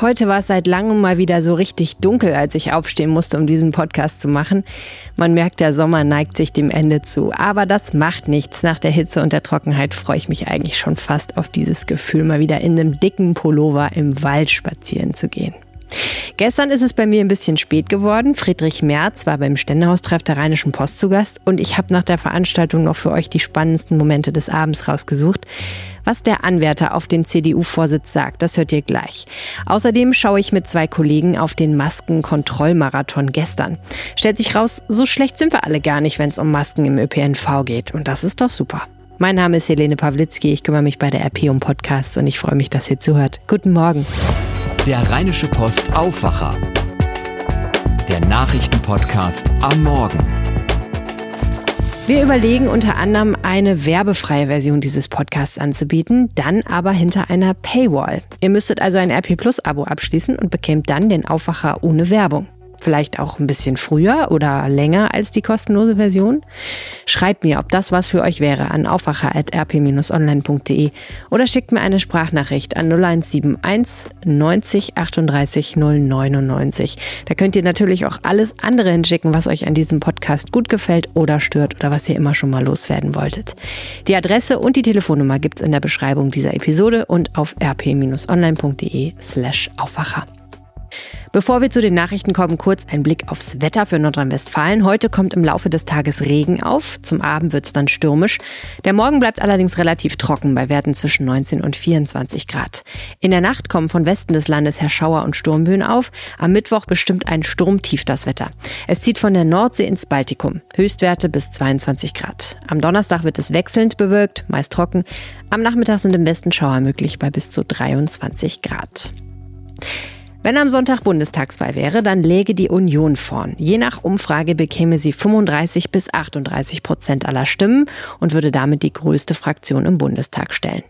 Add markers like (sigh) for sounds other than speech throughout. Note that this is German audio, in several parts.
Heute war es seit langem mal wieder so richtig dunkel, als ich aufstehen musste, um diesen Podcast zu machen. Man merkt, der Sommer neigt sich dem Ende zu. Aber das macht nichts. Nach der Hitze und der Trockenheit freue ich mich eigentlich schon fast auf dieses Gefühl, mal wieder in einem dicken Pullover im Wald spazieren zu gehen. Gestern ist es bei mir ein bisschen spät geworden. Friedrich Merz war beim Ständehaustreff der Rheinischen Post zu Gast und ich habe nach der Veranstaltung noch für euch die spannendsten Momente des Abends rausgesucht. Was der Anwärter auf den CDU-Vorsitz sagt, das hört ihr gleich. Außerdem schaue ich mit zwei Kollegen auf den Maskenkontrollmarathon gestern. Stellt sich raus, so schlecht sind wir alle gar nicht, wenn es um Masken im ÖPNV geht. Und das ist doch super. Mein Name ist Helene Pawlitzki, ich kümmere mich bei der RP um Podcasts und ich freue mich, dass ihr zuhört. Guten Morgen. Der Rheinische Post Aufwacher. Der Nachrichtenpodcast am Morgen. Wir überlegen unter anderem eine werbefreie Version dieses Podcasts anzubieten, dann aber hinter einer Paywall. Ihr müsstet also ein RP Plus Abo abschließen und bekämt dann den Aufwacher ohne Werbung vielleicht auch ein bisschen früher oder länger als die kostenlose Version? Schreibt mir, ob das was für euch wäre an aufwacher.rp-online.de oder schickt mir eine Sprachnachricht an 0171 90 38 099. Da könnt ihr natürlich auch alles andere hinschicken, was euch an diesem Podcast gut gefällt oder stört oder was ihr immer schon mal loswerden wolltet. Die Adresse und die Telefonnummer gibt es in der Beschreibung dieser Episode und auf rp-online.de slash Aufwacher. Bevor wir zu den Nachrichten kommen, kurz ein Blick aufs Wetter für Nordrhein-Westfalen. Heute kommt im Laufe des Tages Regen auf. Zum Abend wird es dann stürmisch. Der Morgen bleibt allerdings relativ trocken bei Werten zwischen 19 und 24 Grad. In der Nacht kommen von Westen des Landes her Schauer und Sturmböen auf. Am Mittwoch bestimmt ein Sturmtief das Wetter. Es zieht von der Nordsee ins Baltikum. Höchstwerte bis 22 Grad. Am Donnerstag wird es wechselnd bewölkt, meist trocken. Am Nachmittag sind im Westen Schauer möglich bei bis zu 23 Grad. Wenn am Sonntag Bundestagswahl wäre, dann läge die Union vorn. Je nach Umfrage bekäme sie 35 bis 38 Prozent aller Stimmen und würde damit die größte Fraktion im Bundestag stellen.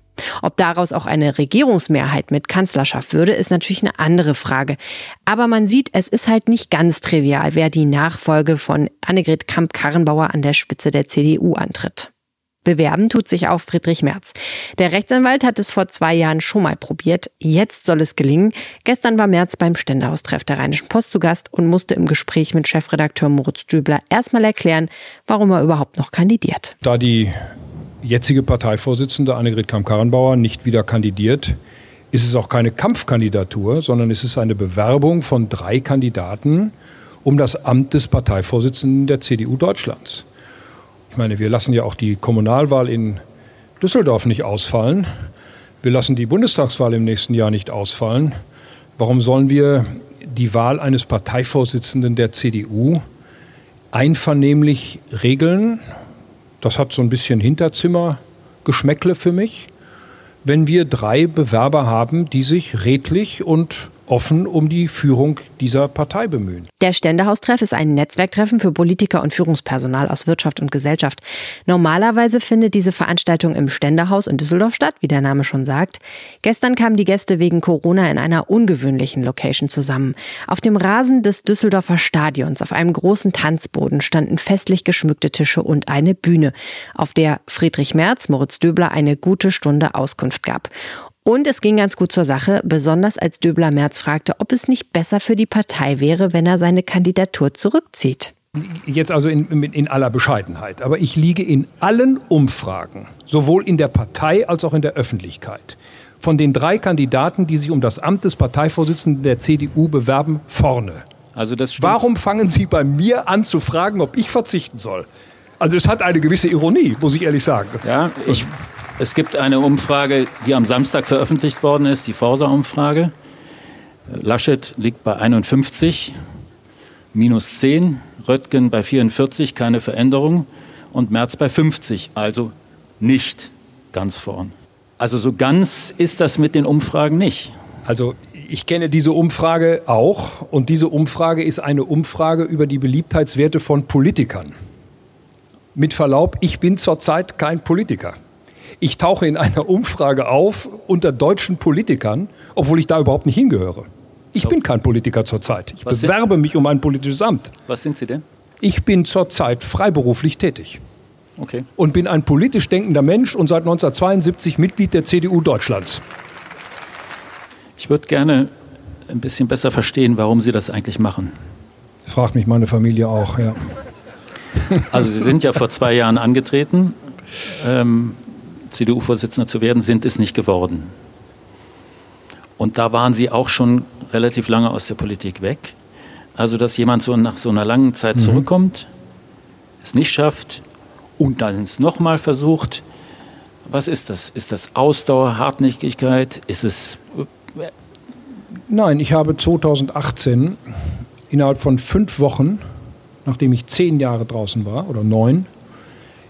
Ob daraus auch eine Regierungsmehrheit mit Kanzlerschaft würde, ist natürlich eine andere Frage. Aber man sieht, es ist halt nicht ganz trivial, wer die Nachfolge von Annegret Kramp-Karrenbauer an der Spitze der CDU antritt. Bewerben tut sich auch Friedrich Merz. Der Rechtsanwalt hat es vor zwei Jahren schon mal probiert. Jetzt soll es gelingen. Gestern war Merz beim Ständehaustreff der Rheinischen Post zu Gast und musste im Gespräch mit Chefredakteur Moritz Dübler erstmal erklären, warum er überhaupt noch kandidiert. Da die jetzige Parteivorsitzende Annegret Kamm-Karrenbauer nicht wieder kandidiert, ist es auch keine Kampfkandidatur, sondern es ist eine Bewerbung von drei Kandidaten um das Amt des Parteivorsitzenden der CDU Deutschlands. Ich meine, wir lassen ja auch die Kommunalwahl in Düsseldorf nicht ausfallen. Wir lassen die Bundestagswahl im nächsten Jahr nicht ausfallen. Warum sollen wir die Wahl eines Parteivorsitzenden der CDU einvernehmlich regeln? Das hat so ein bisschen Hinterzimmergeschmäckle für mich, wenn wir drei Bewerber haben, die sich redlich und offen um die Führung dieser Partei bemühen. Der Ständehaustreff ist ein Netzwerktreffen für Politiker und Führungspersonal aus Wirtschaft und Gesellschaft. Normalerweise findet diese Veranstaltung im Ständehaus in Düsseldorf statt, wie der Name schon sagt. Gestern kamen die Gäste wegen Corona in einer ungewöhnlichen Location zusammen. Auf dem Rasen des Düsseldorfer Stadions auf einem großen Tanzboden standen festlich geschmückte Tische und eine Bühne, auf der Friedrich Merz, Moritz Döbler eine gute Stunde Auskunft gab. Und es ging ganz gut zur Sache, besonders als Döbler Merz fragte, ob es nicht besser für die Partei wäre, wenn er seine Kandidatur zurückzieht. Jetzt also in, in, aller Bescheidenheit. Aber ich liege in allen Umfragen, sowohl in der Partei als auch in der Öffentlichkeit, von den drei Kandidaten, die sich um das Amt des Parteivorsitzenden der CDU bewerben, vorne. Also das Warum fangen Sie bei mir an zu fragen, ob ich verzichten soll? Also es hat eine gewisse Ironie, muss ich ehrlich sagen. Ja, ich es gibt eine Umfrage, die am Samstag veröffentlicht worden ist, die Forsa-Umfrage. Laschet liegt bei 51, minus 10, Röttgen bei 44, keine Veränderung und Merz bei 50, also nicht ganz vorn. Also so ganz ist das mit den Umfragen nicht. Also ich kenne diese Umfrage auch und diese Umfrage ist eine Umfrage über die Beliebtheitswerte von Politikern. Mit Verlaub, ich bin zurzeit kein Politiker. Ich tauche in einer Umfrage auf unter deutschen Politikern, obwohl ich da überhaupt nicht hingehöre. Ich bin kein Politiker zurzeit. Ich Was bewerbe mich um ein politisches Amt. Was sind Sie denn? Ich bin zurzeit freiberuflich tätig. Okay. Und bin ein politisch denkender Mensch und seit 1972 Mitglied der CDU Deutschlands. Ich würde gerne ein bisschen besser verstehen, warum Sie das eigentlich machen. Das fragt mich meine Familie auch, ja. Also Sie sind ja vor zwei Jahren angetreten, ähm, CDU-Vorsitzender zu werden, sind es nicht geworden. Und da waren Sie auch schon relativ lange aus der Politik weg. Also dass jemand so nach so einer langen Zeit mhm. zurückkommt, es nicht schafft und dann es nochmal versucht. Was ist das? Ist das Ausdauer, Hartnäckigkeit? Ist es... Äh, Nein, ich habe 2018 innerhalb von fünf Wochen, nachdem ich zehn Jahre draußen war oder neun,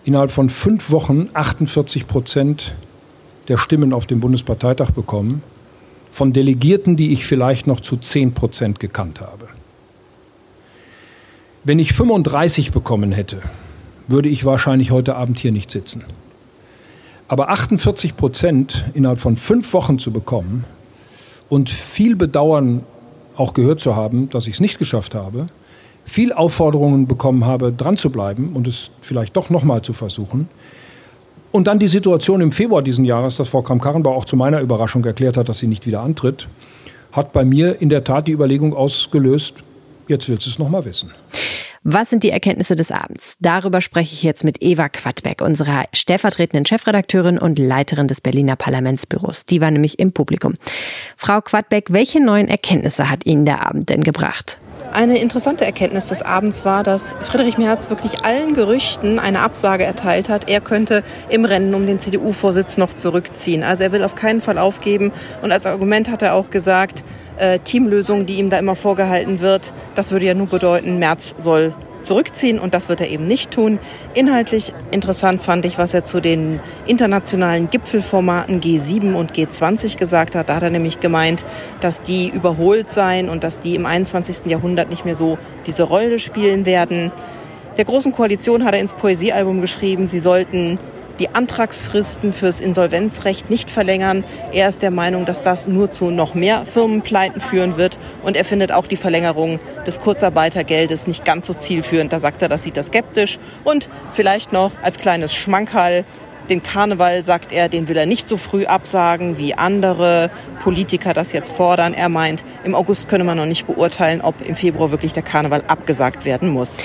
innerhalb von fünf Wochen 48 Prozent der Stimmen auf dem Bundesparteitag bekommen, von Delegierten, die ich vielleicht noch zu 10 Prozent gekannt habe. Wenn ich 35 bekommen hätte, würde ich wahrscheinlich heute Abend hier nicht sitzen. Aber 48 Prozent innerhalb von fünf Wochen zu bekommen und viel Bedauern auch gehört zu haben, dass ich es nicht geschafft habe, viel Aufforderungen bekommen habe, dran zu bleiben und es vielleicht doch nochmal zu versuchen. Und dann die Situation im Februar diesen Jahres, dass Frau Kramp-Karrenbauer auch zu meiner Überraschung erklärt hat, dass sie nicht wieder antritt, hat bei mir in der Tat die Überlegung ausgelöst, jetzt willst du es nochmal wissen. Was sind die Erkenntnisse des Abends? Darüber spreche ich jetzt mit Eva Quadbeck, unserer stellvertretenden Chefredakteurin und Leiterin des Berliner Parlamentsbüros. Die war nämlich im Publikum. Frau Quadbeck, welche neuen Erkenntnisse hat Ihnen der Abend denn gebracht? Eine interessante Erkenntnis des Abends war, dass Friedrich Merz wirklich allen Gerüchten eine Absage erteilt hat. Er könnte im Rennen um den CDU-Vorsitz noch zurückziehen. Also er will auf keinen Fall aufgeben. Und als Argument hat er auch gesagt, äh, Teamlösung, die ihm da immer vorgehalten wird, das würde ja nur bedeuten, Merz soll zurückziehen und das wird er eben nicht tun. Inhaltlich interessant fand ich, was er zu den internationalen Gipfelformaten G7 und G20 gesagt hat. Da hat er nämlich gemeint, dass die überholt seien und dass die im 21. Jahrhundert nicht mehr so diese Rolle spielen werden. Der Großen Koalition hat er ins Poesiealbum geschrieben, sie sollten die Antragsfristen fürs Insolvenzrecht nicht verlängern. Er ist der Meinung, dass das nur zu noch mehr Firmenpleiten führen wird. Und er findet auch die Verlängerung des Kurzarbeitergeldes nicht ganz so zielführend. Da sagt er, das sieht er skeptisch. Und vielleicht noch als kleines Schmankerl. Den Karneval, sagt er, den will er nicht so früh absagen, wie andere Politiker das jetzt fordern. Er meint, im August könne man noch nicht beurteilen, ob im Februar wirklich der Karneval abgesagt werden muss.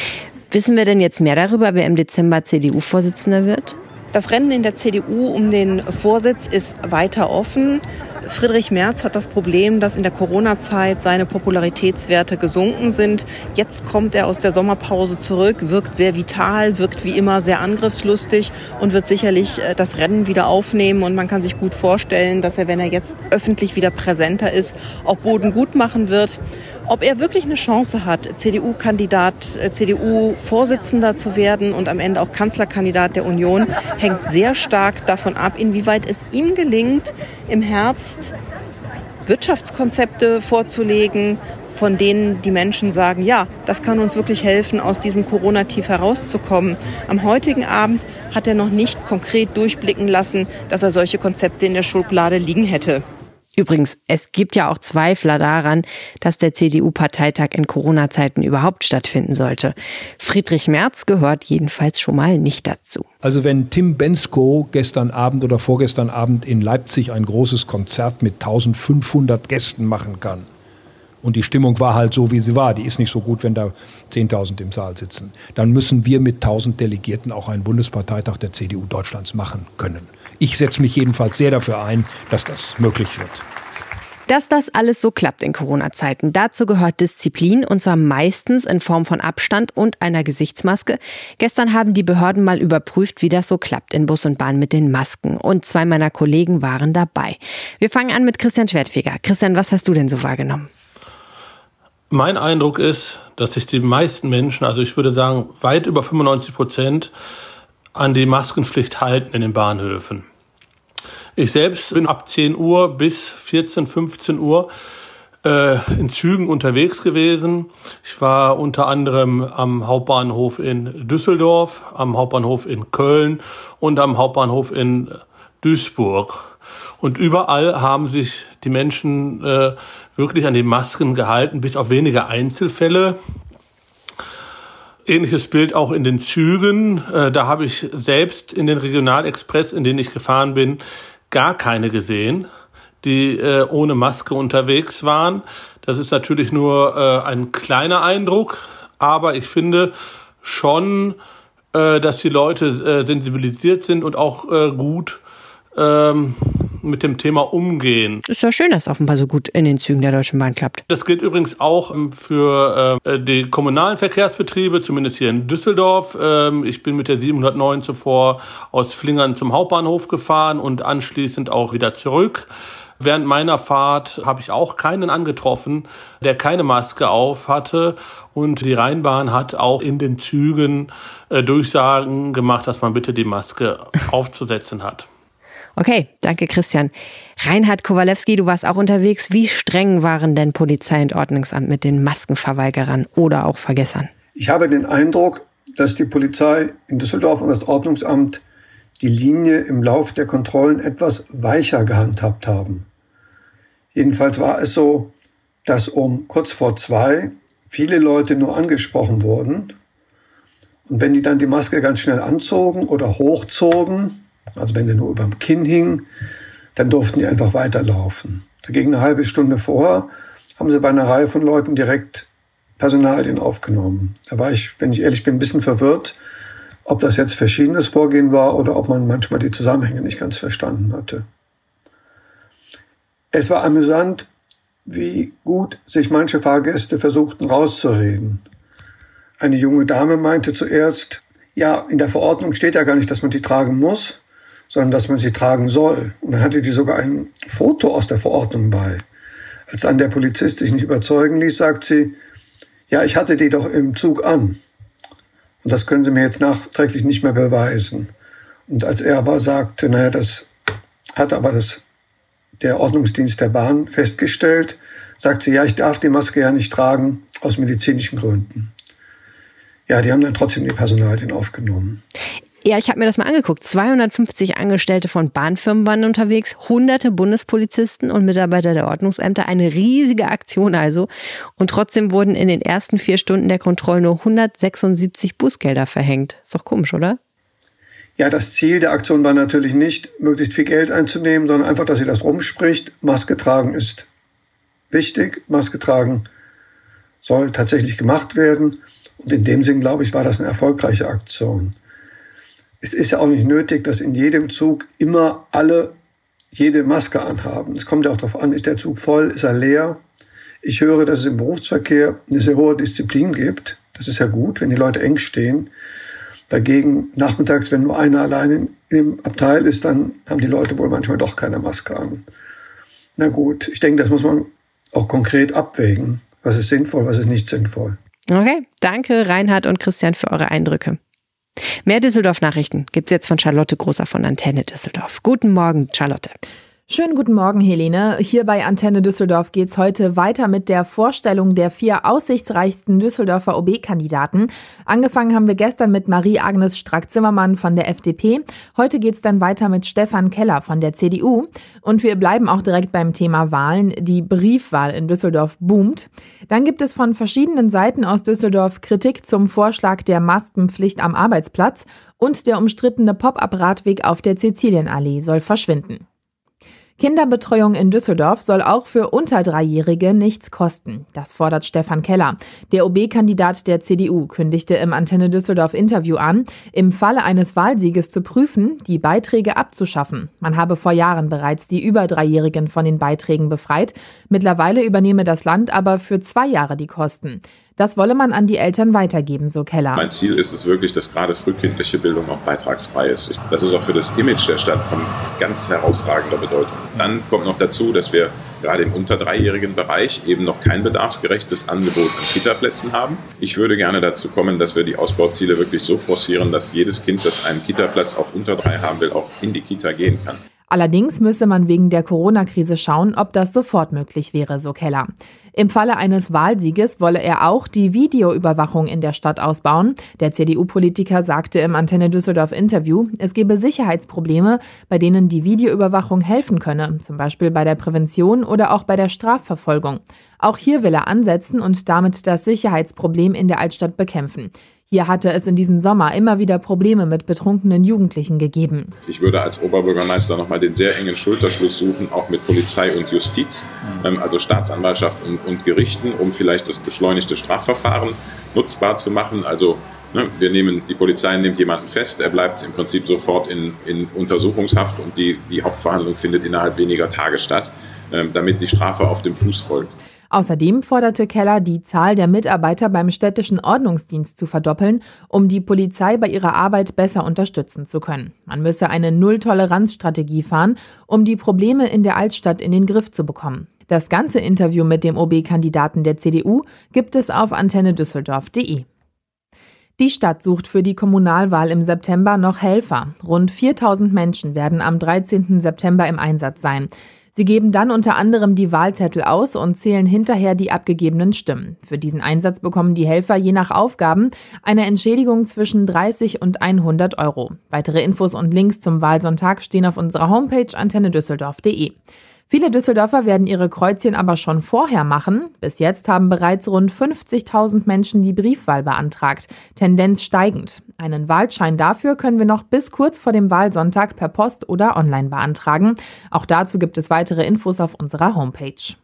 Wissen wir denn jetzt mehr darüber, wer im Dezember CDU-Vorsitzender wird? Das Rennen in der CDU um den Vorsitz ist weiter offen. Friedrich Merz hat das Problem, dass in der Corona-Zeit seine Popularitätswerte gesunken sind. Jetzt kommt er aus der Sommerpause zurück, wirkt sehr vital, wirkt wie immer sehr angriffslustig und wird sicherlich äh, das Rennen wieder aufnehmen. Und man kann sich gut vorstellen, dass er, wenn er jetzt öffentlich wieder präsenter ist, auch Boden gut machen wird. Ob er wirklich eine Chance hat, CDU-Kandidat, äh, CDU-Vorsitzender zu werden und am Ende auch Kanzlerkandidat der Union, hängt sehr stark davon ab, inwieweit es ihm gelingt, im Herbst Wirtschaftskonzepte vorzulegen, von denen die Menschen sagen, ja, das kann uns wirklich helfen, aus diesem Corona-Tief herauszukommen. Am heutigen Abend hat er noch nicht konkret durchblicken lassen, dass er solche Konzepte in der Schublade liegen hätte. Übrigens, es gibt ja auch Zweifler daran, dass der CDU-Parteitag in Corona-Zeiten überhaupt stattfinden sollte. Friedrich Merz gehört jedenfalls schon mal nicht dazu. Also wenn Tim Bensko gestern Abend oder vorgestern Abend in Leipzig ein großes Konzert mit 1500 Gästen machen kann, und die Stimmung war halt so, wie sie war. Die ist nicht so gut, wenn da 10.000 im Saal sitzen. Dann müssen wir mit 1.000 Delegierten auch einen Bundesparteitag der CDU Deutschlands machen können. Ich setze mich jedenfalls sehr dafür ein, dass das möglich wird. Dass das alles so klappt in Corona-Zeiten, dazu gehört Disziplin und zwar meistens in Form von Abstand und einer Gesichtsmaske. Gestern haben die Behörden mal überprüft, wie das so klappt in Bus und Bahn mit den Masken und zwei meiner Kollegen waren dabei. Wir fangen an mit Christian Schwertfeger. Christian, was hast du denn so wahrgenommen? Mein Eindruck ist, dass sich die meisten Menschen, also ich würde sagen weit über 95 Prozent, an die Maskenpflicht halten in den Bahnhöfen. Ich selbst bin ab 10 Uhr bis 14, 15 Uhr äh, in Zügen unterwegs gewesen. Ich war unter anderem am Hauptbahnhof in Düsseldorf, am Hauptbahnhof in Köln und am Hauptbahnhof in Duisburg. Und überall haben sich die Menschen äh, wirklich an die Masken gehalten, bis auf wenige Einzelfälle. Ähnliches Bild auch in den Zügen. Äh, da habe ich selbst in den Regionalexpress, in denen ich gefahren bin, gar keine gesehen. die äh, ohne Maske unterwegs waren. Das ist natürlich nur äh, ein kleiner Eindruck, aber ich finde schon, dass die Leute sensibilisiert sind und auch gut ähm, mit dem Thema umgehen. Ist ja schön, dass es offenbar so gut in den Zügen der Deutschen Bahn klappt. Das gilt übrigens auch ähm, für äh, die kommunalen Verkehrsbetriebe, zumindest hier in Düsseldorf. Ähm, ich bin mit der 709 zuvor aus Flingern zum Hauptbahnhof gefahren und anschließend auch wieder zurück. Während meiner Fahrt habe ich auch keinen angetroffen, der keine Maske auf hatte. Und die Rheinbahn hat auch in den Zügen äh, Durchsagen gemacht, dass man bitte die Maske (laughs) aufzusetzen hat. Okay, danke Christian. Reinhard Kowalewski, du warst auch unterwegs. Wie streng waren denn Polizei und Ordnungsamt mit den Maskenverweigerern oder auch Vergessern? Ich habe den Eindruck, dass die Polizei in Düsseldorf und das Ordnungsamt die Linie im Lauf der Kontrollen etwas weicher gehandhabt haben. Jedenfalls war es so, dass um kurz vor zwei viele Leute nur angesprochen wurden. Und wenn die dann die Maske ganz schnell anzogen oder hochzogen, also wenn sie nur über dem Kinn hing, dann durften die einfach weiterlaufen. Dagegen eine halbe Stunde vorher haben sie bei einer Reihe von Leuten direkt Personalien aufgenommen. Da war ich, wenn ich ehrlich bin, ein bisschen verwirrt, ob das jetzt verschiedenes Vorgehen war oder ob man manchmal die Zusammenhänge nicht ganz verstanden hatte. Es war amüsant, wie gut sich manche Fahrgäste versuchten rauszureden. Eine junge Dame meinte zuerst, ja, in der Verordnung steht ja gar nicht, dass man die tragen muss, sondern dass man sie tragen soll. Und dann hatte die sogar ein Foto aus der Verordnung bei. Als dann der Polizist sich nicht überzeugen ließ, sagt sie, ja, ich hatte die doch im Zug an. Und das können Sie mir jetzt nachträglich nicht mehr beweisen. Und als er aber sagte, naja, das hat aber das, der Ordnungsdienst der Bahn festgestellt, sagt sie, ja, ich darf die Maske ja nicht tragen aus medizinischen Gründen. Ja, die haben dann trotzdem die Personalien aufgenommen. Ja, ich habe mir das mal angeguckt. 250 Angestellte von Bahnfirmen waren unterwegs, hunderte Bundespolizisten und Mitarbeiter der Ordnungsämter. Eine riesige Aktion also. Und trotzdem wurden in den ersten vier Stunden der Kontrolle nur 176 Bußgelder verhängt. Ist doch komisch, oder? Ja, das Ziel der Aktion war natürlich nicht, möglichst viel Geld einzunehmen, sondern einfach, dass sie das rumspricht. Maske tragen ist wichtig. Maske tragen soll tatsächlich gemacht werden. Und in dem Sinn, glaube ich, war das eine erfolgreiche Aktion es ist ja auch nicht nötig, dass in jedem Zug immer alle jede Maske anhaben. Es kommt ja auch darauf an, ist der Zug voll, ist er leer. Ich höre, dass es im Berufsverkehr eine sehr hohe Disziplin gibt. Das ist ja gut, wenn die Leute eng stehen. Dagegen nachmittags, wenn nur einer allein im Abteil ist, dann haben die Leute wohl manchmal doch keine Maske an. Na gut, ich denke, das muss man auch konkret abwägen. Was ist sinnvoll, was ist nicht sinnvoll. Okay, danke Reinhard und Christian für eure Eindrücke. Mehr Düsseldorf-Nachrichten gibt's jetzt von Charlotte Großer von Antenne Düsseldorf. Guten Morgen, Charlotte. Schönen guten Morgen, Helene. Hier bei Antenne Düsseldorf geht's heute weiter mit der Vorstellung der vier aussichtsreichsten Düsseldorfer OB-Kandidaten. Angefangen haben wir gestern mit Marie-Agnes Strack-Zimmermann von der FDP. Heute geht's dann weiter mit Stefan Keller von der CDU. Und wir bleiben auch direkt beim Thema Wahlen. Die Briefwahl in Düsseldorf boomt. Dann gibt es von verschiedenen Seiten aus Düsseldorf Kritik zum Vorschlag der Maskenpflicht am Arbeitsplatz und der umstrittene Pop-up-Radweg auf der Sizilienallee soll verschwinden. Kinderbetreuung in Düsseldorf soll auch für unter Dreijährige nichts kosten. Das fordert Stefan Keller. Der OB-Kandidat der CDU kündigte im Antenne Düsseldorf Interview an, im Falle eines Wahlsieges zu prüfen, die Beiträge abzuschaffen. Man habe vor Jahren bereits die über Dreijährigen von den Beiträgen befreit. Mittlerweile übernehme das Land aber für zwei Jahre die Kosten. Das wolle man an die Eltern weitergeben, so Keller. Mein Ziel ist es wirklich, dass gerade frühkindliche Bildung auch beitragsfrei ist. Das ist auch für das Image der Stadt von ganz herausragender Bedeutung. Dann kommt noch dazu, dass wir gerade im unter dreijährigen Bereich eben noch kein bedarfsgerechtes Angebot an Kitaplätzen haben. Ich würde gerne dazu kommen, dass wir die Ausbauziele wirklich so forcieren, dass jedes Kind, das einen Kitaplatz auch unter drei haben will, auch in die Kita gehen kann. Allerdings müsse man wegen der Corona-Krise schauen, ob das sofort möglich wäre, so Keller. Im Falle eines Wahlsieges wolle er auch die Videoüberwachung in der Stadt ausbauen. Der CDU-Politiker sagte im Antenne Düsseldorf Interview, es gebe Sicherheitsprobleme, bei denen die Videoüberwachung helfen könne, zum Beispiel bei der Prävention oder auch bei der Strafverfolgung. Auch hier will er ansetzen und damit das Sicherheitsproblem in der Altstadt bekämpfen. Hier hatte es in diesem Sommer immer wieder Probleme mit betrunkenen Jugendlichen gegeben. Ich würde als Oberbürgermeister nochmal den sehr engen Schulterschluss suchen, auch mit Polizei und Justiz, ähm, also Staatsanwaltschaft und, und Gerichten, um vielleicht das beschleunigte Strafverfahren nutzbar zu machen. Also ne, wir nehmen, die Polizei nimmt jemanden fest, er bleibt im Prinzip sofort in, in Untersuchungshaft und die, die Hauptverhandlung findet innerhalb weniger Tage statt, ähm, damit die Strafe auf dem Fuß folgt. Außerdem forderte Keller, die Zahl der Mitarbeiter beim städtischen Ordnungsdienst zu verdoppeln, um die Polizei bei ihrer Arbeit besser unterstützen zu können. Man müsse eine Null-Toleranz-Strategie fahren, um die Probleme in der Altstadt in den Griff zu bekommen. Das ganze Interview mit dem OB-Kandidaten der CDU gibt es auf antennedüsseldorf.de. Die Stadt sucht für die Kommunalwahl im September noch Helfer. Rund 4000 Menschen werden am 13. September im Einsatz sein. Sie geben dann unter anderem die Wahlzettel aus und zählen hinterher die abgegebenen Stimmen. Für diesen Einsatz bekommen die Helfer je nach Aufgaben eine Entschädigung zwischen 30 und 100 Euro. Weitere Infos und Links zum Wahlsonntag stehen auf unserer Homepage antennedüsseldorf.de. Viele Düsseldorfer werden ihre Kreuzchen aber schon vorher machen. Bis jetzt haben bereits rund 50.000 Menschen die Briefwahl beantragt. Tendenz steigend. Einen Wahlschein dafür können wir noch bis kurz vor dem Wahlsonntag per Post oder online beantragen. Auch dazu gibt es weitere Infos auf unserer Homepage.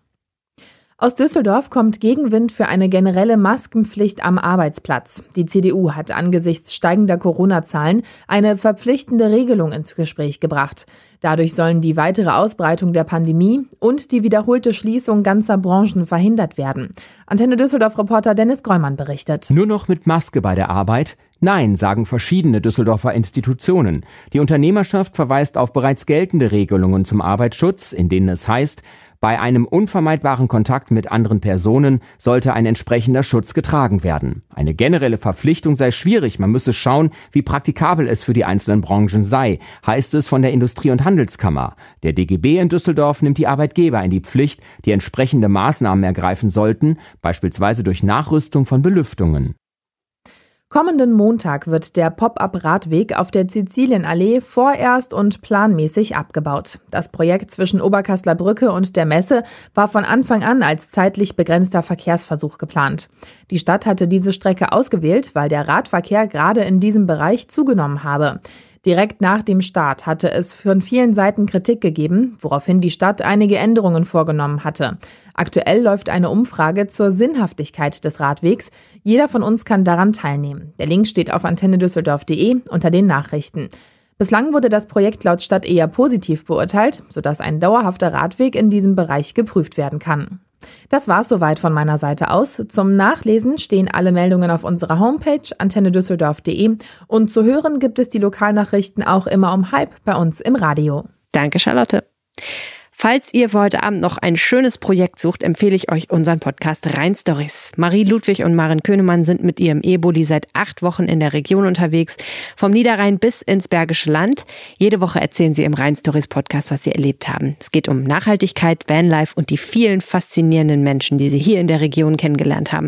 Aus Düsseldorf kommt Gegenwind für eine generelle Maskenpflicht am Arbeitsplatz. Die CDU hat angesichts steigender Corona-Zahlen eine verpflichtende Regelung ins Gespräch gebracht. Dadurch sollen die weitere Ausbreitung der Pandemie und die wiederholte Schließung ganzer Branchen verhindert werden. Antenne Düsseldorf-Reporter Dennis Grollmann berichtet. Nur noch mit Maske bei der Arbeit? Nein, sagen verschiedene Düsseldorfer Institutionen. Die Unternehmerschaft verweist auf bereits geltende Regelungen zum Arbeitsschutz, in denen es heißt, bei einem unvermeidbaren Kontakt mit anderen Personen sollte ein entsprechender Schutz getragen werden. Eine generelle Verpflichtung sei schwierig, man müsse schauen, wie praktikabel es für die einzelnen Branchen sei, heißt es von der Industrie- und Handelskammer. Der DGB in Düsseldorf nimmt die Arbeitgeber in die Pflicht, die entsprechende Maßnahmen ergreifen sollten, beispielsweise durch Nachrüstung von Belüftungen. Kommenden Montag wird der Pop-up-Radweg auf der Sizilienallee vorerst und planmäßig abgebaut. Das Projekt zwischen Oberkassler Brücke und der Messe war von Anfang an als zeitlich begrenzter Verkehrsversuch geplant. Die Stadt hatte diese Strecke ausgewählt, weil der Radverkehr gerade in diesem Bereich zugenommen habe. Direkt nach dem Start hatte es von vielen Seiten Kritik gegeben, woraufhin die Stadt einige Änderungen vorgenommen hatte. Aktuell läuft eine Umfrage zur Sinnhaftigkeit des Radwegs. Jeder von uns kann daran teilnehmen. Der Link steht auf antennedüsseldorf.de unter den Nachrichten. Bislang wurde das Projekt laut Stadt eher positiv beurteilt, sodass ein dauerhafter Radweg in diesem Bereich geprüft werden kann. Das war's soweit von meiner Seite aus. Zum Nachlesen stehen alle Meldungen auf unserer Homepage antennedüsseldorf.de und zu hören gibt es die Lokalnachrichten auch immer um halb bei uns im Radio. Danke, Charlotte. Falls ihr für heute Abend noch ein schönes Projekt sucht, empfehle ich euch unseren Podcast Rhein Stories. Marie Ludwig und Maren Könemann sind mit ihrem E-Bulli seit acht Wochen in der Region unterwegs, vom Niederrhein bis ins Bergische Land. Jede Woche erzählen sie im Rhein Stories Podcast, was sie erlebt haben. Es geht um Nachhaltigkeit, Vanlife und die vielen faszinierenden Menschen, die sie hier in der Region kennengelernt haben.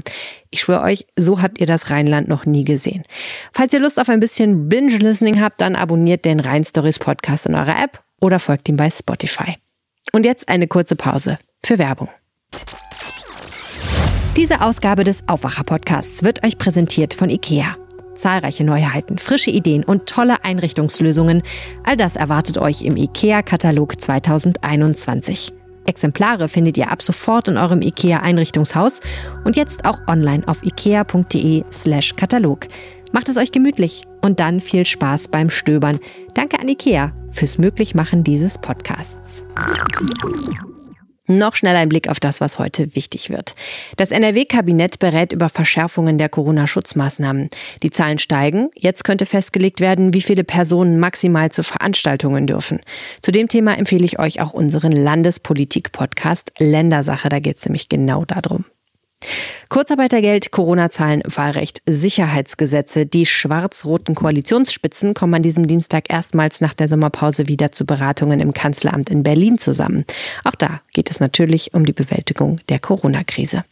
Ich schwöre euch, so habt ihr das Rheinland noch nie gesehen. Falls ihr Lust auf ein bisschen Binge-Listening habt, dann abonniert den Rhein Stories Podcast in eurer App oder folgt ihm bei Spotify. Und jetzt eine kurze Pause für Werbung. Diese Ausgabe des Aufwacher-Podcasts wird euch präsentiert von IKEA. Zahlreiche Neuheiten, frische Ideen und tolle Einrichtungslösungen. All das erwartet euch im IKEA-Katalog 2021. Exemplare findet ihr ab sofort in eurem IKEA-Einrichtungshaus und jetzt auch online auf ikea.de/slash Katalog. Macht es euch gemütlich und dann viel Spaß beim Stöbern. Danke an IKEA fürs Möglichmachen dieses Podcasts. Noch schnell ein Blick auf das, was heute wichtig wird. Das NRW-Kabinett berät über Verschärfungen der Corona-Schutzmaßnahmen. Die Zahlen steigen. Jetzt könnte festgelegt werden, wie viele Personen maximal zu Veranstaltungen dürfen. Zu dem Thema empfehle ich euch auch unseren Landespolitik-Podcast Ländersache. Da geht es nämlich genau darum. Kurzarbeitergeld, Corona-Zahlen, Wahlrecht, Sicherheitsgesetze. Die schwarz-roten Koalitionsspitzen kommen an diesem Dienstag erstmals nach der Sommerpause wieder zu Beratungen im Kanzleramt in Berlin zusammen. Auch da geht es natürlich um die Bewältigung der Corona-Krise.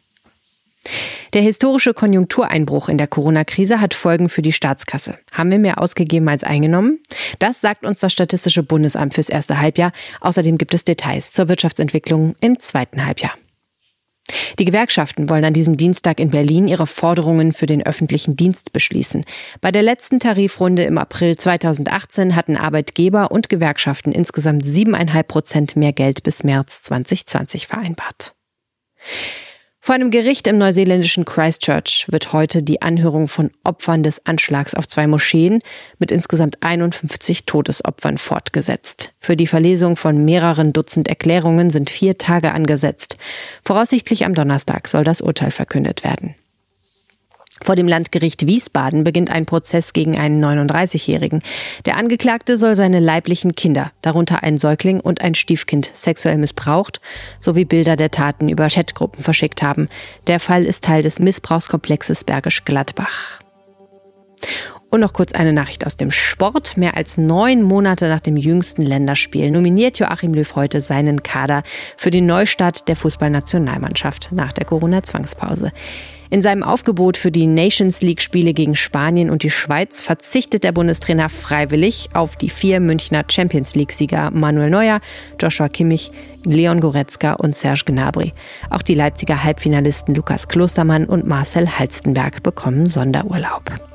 Der historische Konjunktureinbruch in der Corona-Krise hat Folgen für die Staatskasse. Haben wir mehr ausgegeben als eingenommen? Das sagt uns das Statistische Bundesamt fürs erste Halbjahr. Außerdem gibt es Details zur Wirtschaftsentwicklung im zweiten Halbjahr. Die Gewerkschaften wollen an diesem Dienstag in Berlin ihre Forderungen für den öffentlichen Dienst beschließen. Bei der letzten Tarifrunde im April 2018 hatten Arbeitgeber und Gewerkschaften insgesamt siebeneinhalb Prozent mehr Geld bis März 2020 vereinbart. Vor einem Gericht im neuseeländischen Christchurch wird heute die Anhörung von Opfern des Anschlags auf zwei Moscheen mit insgesamt 51 Todesopfern fortgesetzt. Für die Verlesung von mehreren Dutzend Erklärungen sind vier Tage angesetzt. Voraussichtlich am Donnerstag soll das Urteil verkündet werden. Vor dem Landgericht Wiesbaden beginnt ein Prozess gegen einen 39-Jährigen. Der Angeklagte soll seine leiblichen Kinder, darunter ein Säugling und ein Stiefkind, sexuell missbraucht sowie Bilder der Taten über Chatgruppen verschickt haben. Der Fall ist Teil des Missbrauchskomplexes Bergisch Gladbach. Und noch kurz eine Nachricht aus dem Sport. Mehr als neun Monate nach dem jüngsten Länderspiel nominiert Joachim Löw heute seinen Kader für den Neustart der Fußballnationalmannschaft nach der Corona-Zwangspause. In seinem Aufgebot für die Nations League-Spiele gegen Spanien und die Schweiz verzichtet der Bundestrainer freiwillig auf die vier Münchner Champions League-Sieger Manuel Neuer, Joshua Kimmich, Leon Goretzka und Serge Gnabry. Auch die Leipziger Halbfinalisten Lukas Klostermann und Marcel Halstenberg bekommen Sonderurlaub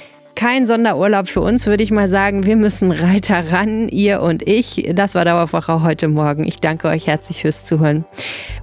kein Sonderurlaub für uns, würde ich mal sagen. Wir müssen Reiter ran, ihr und ich. Das war Dauerwoche heute Morgen. Ich danke euch herzlich fürs Zuhören.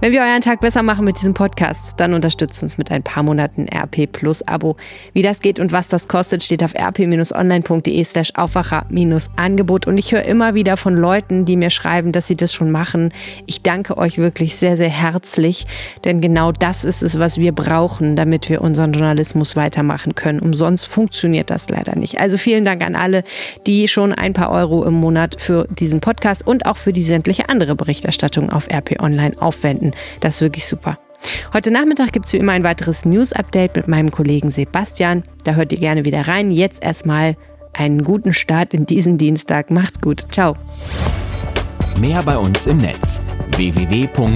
Wenn wir euren Tag besser machen mit diesem Podcast, dann unterstützt uns mit ein paar Monaten RP Plus Abo. Wie das geht und was das kostet, steht auf rp-online.de slash Aufwacher-Angebot. Und ich höre immer wieder von Leuten, die mir schreiben, dass sie das schon machen. Ich danke euch wirklich sehr, sehr herzlich, denn genau das ist es, was wir brauchen, damit wir unseren Journalismus weitermachen können. Umsonst funktioniert das leider nicht. Also vielen Dank an alle, die schon ein paar Euro im Monat für diesen Podcast und auch für die sämtliche andere Berichterstattung auf RP Online aufwenden. Das ist wirklich super. Heute Nachmittag gibt es wie immer ein weiteres News-Update mit meinem Kollegen Sebastian. Da hört ihr gerne wieder rein. Jetzt erstmal einen guten Start in diesen Dienstag. Macht's gut. Ciao. Mehr bei uns im Netz www.rp-online.de